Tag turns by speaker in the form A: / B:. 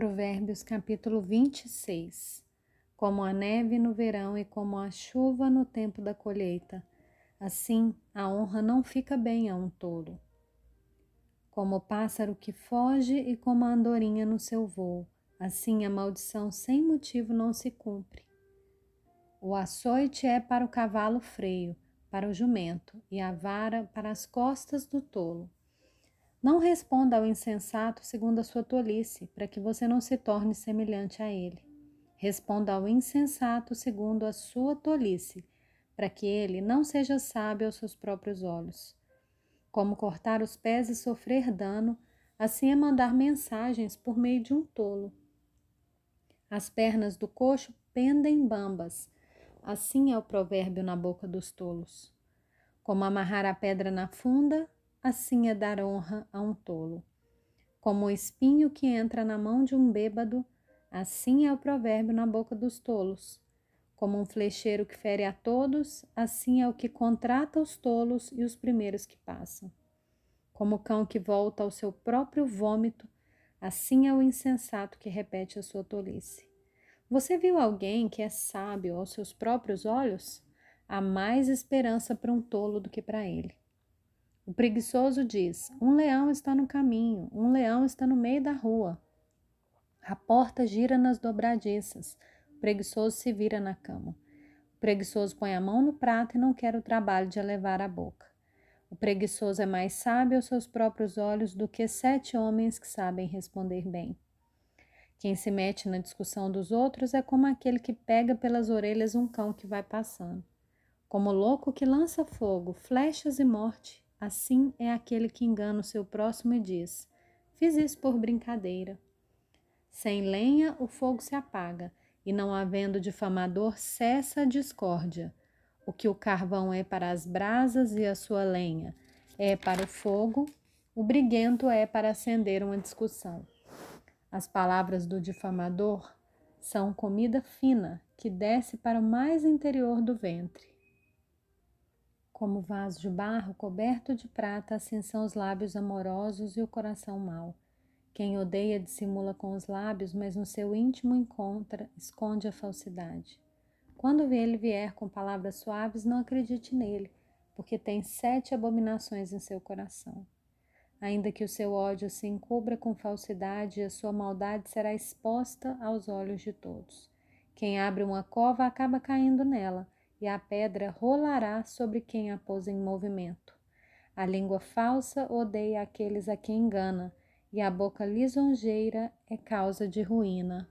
A: Provérbios capítulo 26 Como a neve no verão e como a chuva no tempo da colheita, assim a honra não fica bem a um tolo. Como o pássaro que foge e como a andorinha no seu voo, assim a maldição sem motivo não se cumpre. O açoite é para o cavalo freio, para o jumento, e a vara para as costas do tolo. Não responda ao insensato segundo a sua tolice, para que você não se torne semelhante a ele. Responda ao insensato segundo a sua tolice, para que ele não seja sábio aos seus próprios olhos. Como cortar os pés e sofrer dano, assim é mandar mensagens por meio de um tolo. As pernas do coxo pendem bambas, assim é o provérbio na boca dos tolos. Como amarrar a pedra na funda, assim é dar honra a um tolo. Como o espinho que entra na mão de um bêbado, assim é o provérbio na boca dos tolos. Como um flecheiro que fere a todos, assim é o que contrata os tolos e os primeiros que passam. Como o cão que volta ao seu próprio vômito, assim é o insensato que repete a sua tolice. Você viu alguém que é sábio aos seus próprios olhos? Há mais esperança para um tolo do que para ele. O preguiçoso diz: Um leão está no caminho, um leão está no meio da rua. A porta gira nas dobradiças, o preguiçoso se vira na cama. O preguiçoso põe a mão no prato e não quer o trabalho de a levar à boca. O preguiçoso é mais sábio aos seus próprios olhos do que sete homens que sabem responder bem. Quem se mete na discussão dos outros é como aquele que pega pelas orelhas um cão que vai passando. Como louco que lança fogo, flechas e morte, Assim é aquele que engana o seu próximo e diz: Fiz isso por brincadeira. Sem lenha, o fogo se apaga, e não havendo difamador, cessa a discórdia. O que o carvão é para as brasas e a sua lenha é para o fogo, o briguento é para acender uma discussão. As palavras do difamador são comida fina que desce para o mais interior do ventre. Como vaso de barro coberto de prata, assim são os lábios amorosos e o coração mau. Quem odeia dissimula com os lábios, mas no seu íntimo encontra, esconde a falsidade. Quando ele vier com palavras suaves, não acredite nele, porque tem sete abominações em seu coração. Ainda que o seu ódio se encubra com falsidade, a sua maldade será exposta aos olhos de todos. Quem abre uma cova acaba caindo nela e a pedra rolará sobre quem a pôs em movimento. A língua falsa odeia aqueles a quem engana, e a boca lisonjeira é causa de ruína.